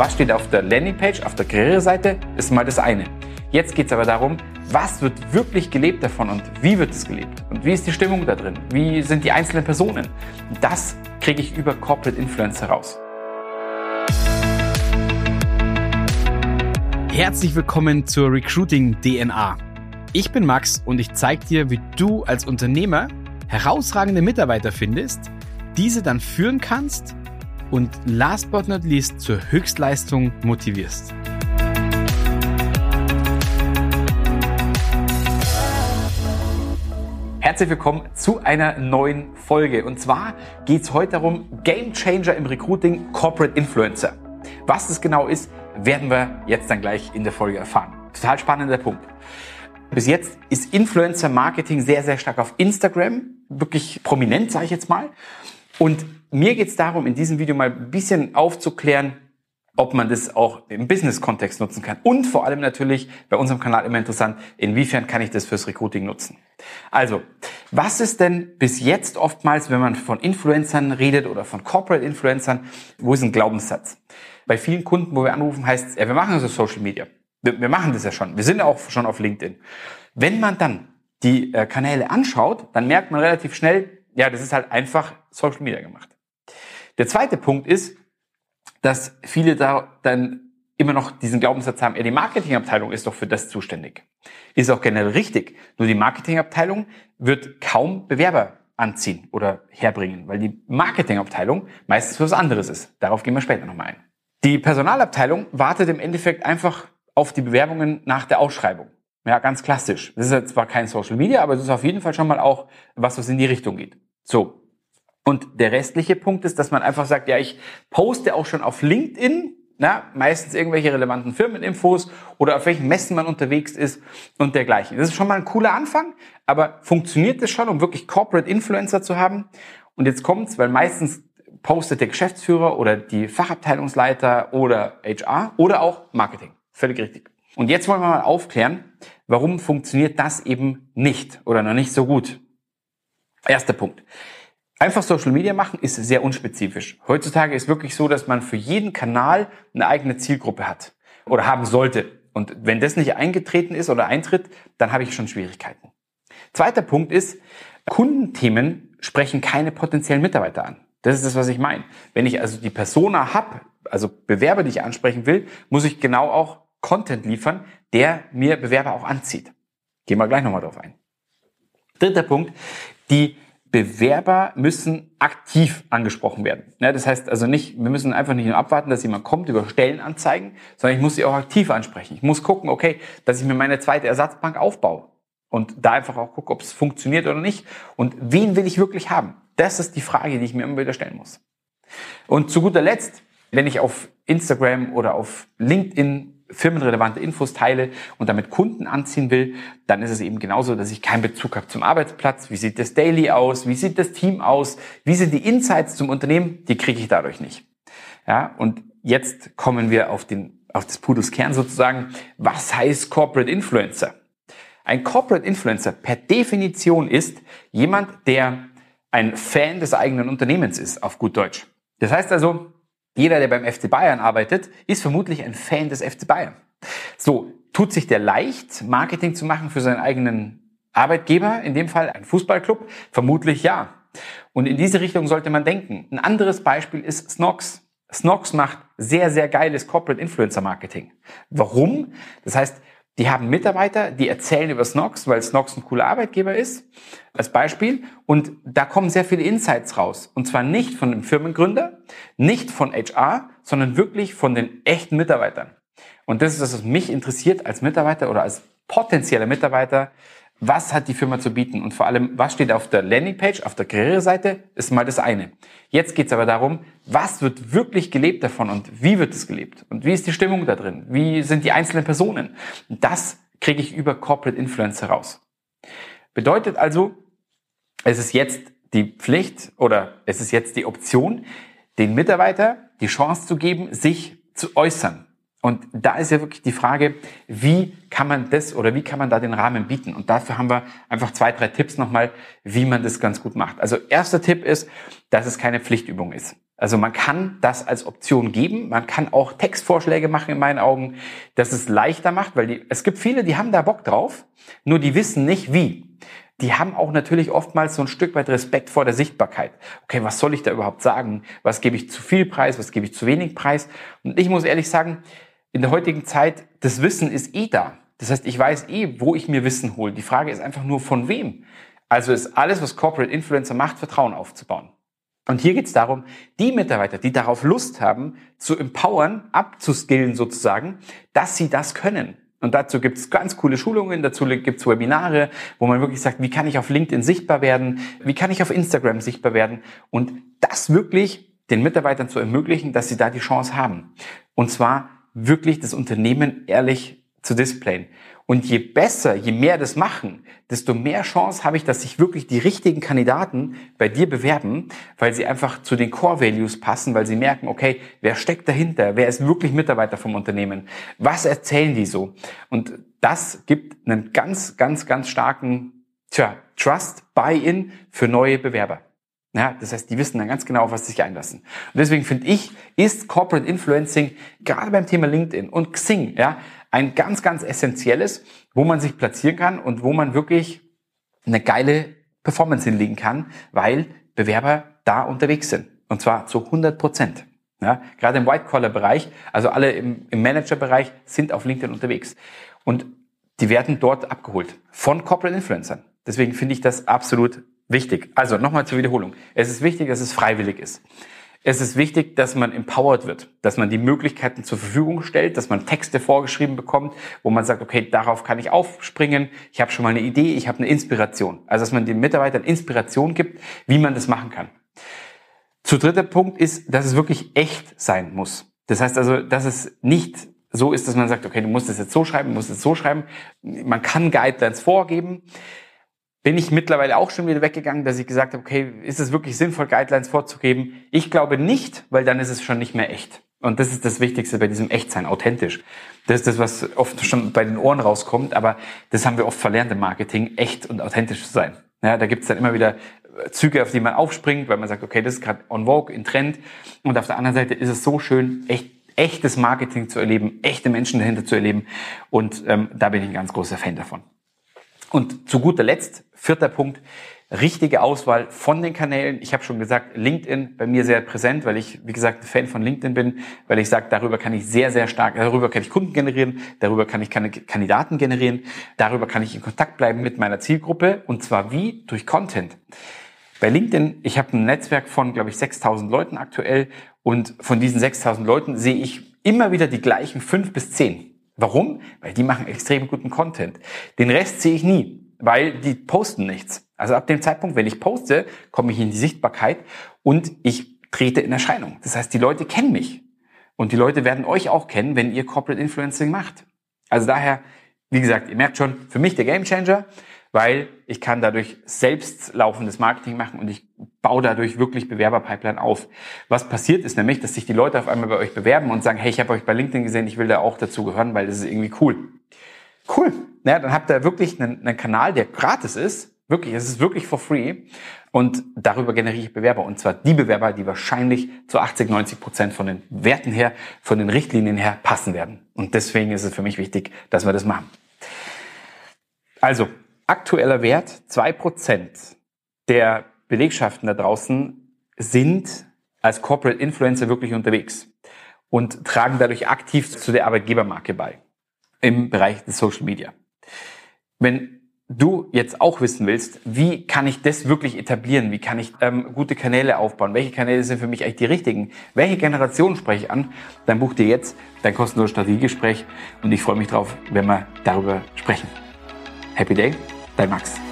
Was steht auf der Landingpage, auf der Karriereseite, ist mal das eine. Jetzt geht es aber darum, was wird wirklich gelebt davon und wie wird es gelebt? Und wie ist die Stimmung da drin? Wie sind die einzelnen Personen? Das kriege ich über Corporate Influence heraus. Herzlich willkommen zur Recruiting DNA. Ich bin Max und ich zeige dir, wie du als Unternehmer herausragende Mitarbeiter findest, diese dann führen kannst und last but not least zur Höchstleistung motivierst. Herzlich willkommen zu einer neuen Folge. Und zwar geht es heute darum, Game Changer im Recruiting, Corporate Influencer. Was das genau ist, werden wir jetzt dann gleich in der Folge erfahren. Total spannender Punkt. Bis jetzt ist Influencer Marketing sehr, sehr stark auf Instagram, wirklich prominent, sage ich jetzt mal. Und mir geht es darum, in diesem Video mal ein bisschen aufzuklären, ob man das auch im Business-Kontext nutzen kann. Und vor allem natürlich bei unserem Kanal immer interessant, inwiefern kann ich das fürs Recruiting nutzen. Also, was ist denn bis jetzt oftmals, wenn man von Influencern redet oder von Corporate Influencern, wo ist ein Glaubenssatz? Bei vielen Kunden, wo wir anrufen, heißt es, ja, wir machen also Social Media. Wir, wir machen das ja schon. Wir sind auch schon auf LinkedIn. Wenn man dann die äh, Kanäle anschaut, dann merkt man relativ schnell, ja, das ist halt einfach Social Media gemacht. Der zweite Punkt ist, dass viele da dann immer noch diesen Glaubenssatz haben, ja, die Marketingabteilung ist doch für das zuständig. Ist auch generell richtig. Nur die Marketingabteilung wird kaum Bewerber anziehen oder herbringen, weil die Marketingabteilung meistens was anderes ist. Darauf gehen wir später nochmal ein. Die Personalabteilung wartet im Endeffekt einfach auf die Bewerbungen nach der Ausschreibung. Ja, ganz klassisch. Das ist zwar kein Social Media, aber es ist auf jeden Fall schon mal auch was, was in die Richtung geht. So. Und der restliche Punkt ist, dass man einfach sagt, ja, ich poste auch schon auf LinkedIn, na, meistens irgendwelche relevanten Firmeninfos oder auf welchen Messen man unterwegs ist und dergleichen. Das ist schon mal ein cooler Anfang, aber funktioniert das schon, um wirklich Corporate Influencer zu haben? Und jetzt kommt's, weil meistens postet der Geschäftsführer oder die Fachabteilungsleiter oder HR oder auch Marketing. Völlig richtig. Und jetzt wollen wir mal aufklären, warum funktioniert das eben nicht oder noch nicht so gut. Erster Punkt. Einfach Social Media machen ist sehr unspezifisch. Heutzutage ist wirklich so, dass man für jeden Kanal eine eigene Zielgruppe hat oder haben sollte. Und wenn das nicht eingetreten ist oder eintritt, dann habe ich schon Schwierigkeiten. Zweiter Punkt ist, Kundenthemen sprechen keine potenziellen Mitarbeiter an. Das ist das, was ich meine. Wenn ich also die Persona habe, also Bewerber, die ich ansprechen will, muss ich genau auch Content liefern, der mir Bewerber auch anzieht. Gehen wir gleich nochmal drauf ein. Dritter Punkt, die Bewerber müssen aktiv angesprochen werden. Ja, das heißt also nicht, wir müssen einfach nicht nur abwarten, dass jemand kommt über Stellenanzeigen, sondern ich muss sie auch aktiv ansprechen. Ich muss gucken, okay, dass ich mir meine zweite Ersatzbank aufbaue und da einfach auch gucke, ob es funktioniert oder nicht und wen will ich wirklich haben. Das ist die Frage, die ich mir immer wieder stellen muss. Und zu guter Letzt, wenn ich auf Instagram oder auf LinkedIn firmenrelevante Infos teile und damit Kunden anziehen will, dann ist es eben genauso, dass ich keinen Bezug habe zum Arbeitsplatz. Wie sieht das Daily aus? Wie sieht das Team aus? Wie sind die Insights zum Unternehmen? Die kriege ich dadurch nicht. Ja, und jetzt kommen wir auf den, auf das Pudels Kern sozusagen. Was heißt Corporate Influencer? Ein Corporate Influencer per Definition ist jemand, der ein Fan des eigenen Unternehmens ist, auf gut Deutsch. Das heißt also, jeder, der beim FC Bayern arbeitet, ist vermutlich ein Fan des FC Bayern. So, tut sich der leicht, Marketing zu machen für seinen eigenen Arbeitgeber, in dem Fall ein Fußballclub? Vermutlich ja. Und in diese Richtung sollte man denken. Ein anderes Beispiel ist Snox. Snox macht sehr, sehr geiles Corporate Influencer Marketing. Warum? Das heißt, die haben Mitarbeiter, die erzählen über Snox, weil Snox ein cooler Arbeitgeber ist, als Beispiel. Und da kommen sehr viele Insights raus. Und zwar nicht von dem Firmengründer, nicht von HR, sondern wirklich von den echten Mitarbeitern. Und das ist das, was mich interessiert als Mitarbeiter oder als potenzieller Mitarbeiter, was hat die Firma zu bieten und vor allem, was steht auf der Landingpage, auf der Karriereseite, ist mal das eine. Jetzt geht es aber darum, was wird wirklich gelebt davon und wie wird es gelebt und wie ist die Stimmung da drin, wie sind die einzelnen Personen. das kriege ich über Corporate Influence heraus. Bedeutet also, es ist jetzt die Pflicht oder es ist jetzt die Option, den Mitarbeiter die Chance zu geben, sich zu äußern. Und da ist ja wirklich die Frage, wie kann man das oder wie kann man da den Rahmen bieten? Und dafür haben wir einfach zwei, drei Tipps nochmal, wie man das ganz gut macht. Also erster Tipp ist, dass es keine Pflichtübung ist. Also man kann das als Option geben. Man kann auch Textvorschläge machen in meinen Augen, dass es leichter macht, weil die, es gibt viele, die haben da Bock drauf, nur die wissen nicht wie. Die haben auch natürlich oftmals so ein Stück weit Respekt vor der Sichtbarkeit. Okay, was soll ich da überhaupt sagen? Was gebe ich zu viel Preis? Was gebe ich zu wenig Preis? Und ich muss ehrlich sagen, in der heutigen Zeit, das Wissen ist eh da. Das heißt, ich weiß eh, wo ich mir Wissen hole. Die Frage ist einfach nur, von wem? Also ist alles, was Corporate Influencer macht, Vertrauen aufzubauen. Und hier geht es darum, die Mitarbeiter, die darauf Lust haben, zu empowern, abzuskillen sozusagen, dass sie das können. Und dazu gibt es ganz coole Schulungen, dazu gibt es Webinare, wo man wirklich sagt, wie kann ich auf LinkedIn sichtbar werden, wie kann ich auf Instagram sichtbar werden und das wirklich den Mitarbeitern zu ermöglichen, dass sie da die Chance haben. Und zwar wirklich das Unternehmen ehrlich zu displayen. Und je besser, je mehr das machen, desto mehr Chance habe ich, dass sich wirklich die richtigen Kandidaten bei dir bewerben, weil sie einfach zu den Core Values passen, weil sie merken, okay, wer steckt dahinter? Wer ist wirklich Mitarbeiter vom Unternehmen? Was erzählen die so? Und das gibt einen ganz, ganz, ganz starken, tja, Trust, Buy-in für neue Bewerber. Ja, das heißt, die wissen dann ganz genau, auf was sie sich einlassen. Und deswegen finde ich, ist Corporate Influencing gerade beim Thema LinkedIn und Xing, ja, ein ganz, ganz essentielles, wo man sich platzieren kann und wo man wirklich eine geile Performance hinlegen kann, weil Bewerber da unterwegs sind. Und zwar zu 100 Prozent. Ja, gerade im White-Collar-Bereich, also alle im, im Manager-Bereich sind auf LinkedIn unterwegs. Und die werden dort abgeholt von Corporate Influencern. Deswegen finde ich das absolut wichtig. Also nochmal zur Wiederholung. Es ist wichtig, dass es freiwillig ist. Es ist wichtig, dass man empowered wird, dass man die Möglichkeiten zur Verfügung stellt, dass man Texte vorgeschrieben bekommt, wo man sagt, okay, darauf kann ich aufspringen, ich habe schon mal eine Idee, ich habe eine Inspiration. Also dass man den Mitarbeitern Inspiration gibt, wie man das machen kann. Zu dritter Punkt ist, dass es wirklich echt sein muss. Das heißt also, dass es nicht so ist, dass man sagt, okay, du musst es jetzt so schreiben, du musst es so schreiben. Man kann Guidelines vorgeben bin ich mittlerweile auch schon wieder weggegangen, dass ich gesagt habe, okay, ist es wirklich sinnvoll, Guidelines vorzugeben? Ich glaube nicht, weil dann ist es schon nicht mehr echt. Und das ist das Wichtigste bei diesem Echtsein, authentisch. Das ist das, was oft schon bei den Ohren rauskommt, aber das haben wir oft verlernt im Marketing, echt und authentisch zu sein. Ja, da gibt es dann immer wieder Züge, auf die man aufspringt, weil man sagt, okay, das ist gerade on vogue, in Trend. Und auf der anderen Seite ist es so schön, echt echtes Marketing zu erleben, echte Menschen dahinter zu erleben. Und ähm, da bin ich ein ganz großer Fan davon. Und zu guter Letzt, vierter Punkt, richtige Auswahl von den Kanälen. Ich habe schon gesagt, LinkedIn bei mir sehr präsent, weil ich, wie gesagt, ein Fan von LinkedIn bin, weil ich sage, darüber kann ich sehr, sehr stark, darüber kann ich Kunden generieren, darüber kann ich Kandidaten generieren, darüber kann ich in Kontakt bleiben mit meiner Zielgruppe und zwar wie? Durch Content. Bei LinkedIn, ich habe ein Netzwerk von, glaube ich, 6000 Leuten aktuell und von diesen 6000 Leuten sehe ich immer wieder die gleichen fünf bis zehn. Warum? Weil die machen extrem guten Content. Den Rest sehe ich nie, weil die posten nichts. Also ab dem Zeitpunkt, wenn ich poste, komme ich in die Sichtbarkeit und ich trete in Erscheinung. Das heißt, die Leute kennen mich. Und die Leute werden euch auch kennen, wenn ihr Corporate Influencing macht. Also daher, wie gesagt, ihr merkt schon, für mich der Gamechanger weil ich kann dadurch selbst laufendes Marketing machen und ich baue dadurch wirklich Bewerberpipeline auf. Was passiert ist nämlich, dass sich die Leute auf einmal bei euch bewerben und sagen, hey, ich habe euch bei LinkedIn gesehen, ich will da auch dazu gehören, weil das ist irgendwie cool. Cool. Naja, dann habt ihr wirklich einen, einen Kanal, der gratis ist. Wirklich, es ist wirklich for free. Und darüber generiere ich Bewerber. Und zwar die Bewerber, die wahrscheinlich zu 80, 90 Prozent von den Werten her, von den Richtlinien her passen werden. Und deswegen ist es für mich wichtig, dass wir das machen. Also, aktueller Wert, zwei Prozent der Belegschaften da draußen sind als Corporate Influencer wirklich unterwegs und tragen dadurch aktiv zu der Arbeitgebermarke bei im Bereich des Social Media. Wenn du jetzt auch wissen willst, wie kann ich das wirklich etablieren, wie kann ich ähm, gute Kanäle aufbauen, welche Kanäle sind für mich eigentlich die richtigen, welche Generation spreche ich an, dann buch dir jetzt dein kostenloses Strategiegespräch und ich freue mich drauf, wenn wir darüber sprechen. Happy Day! Dein Max.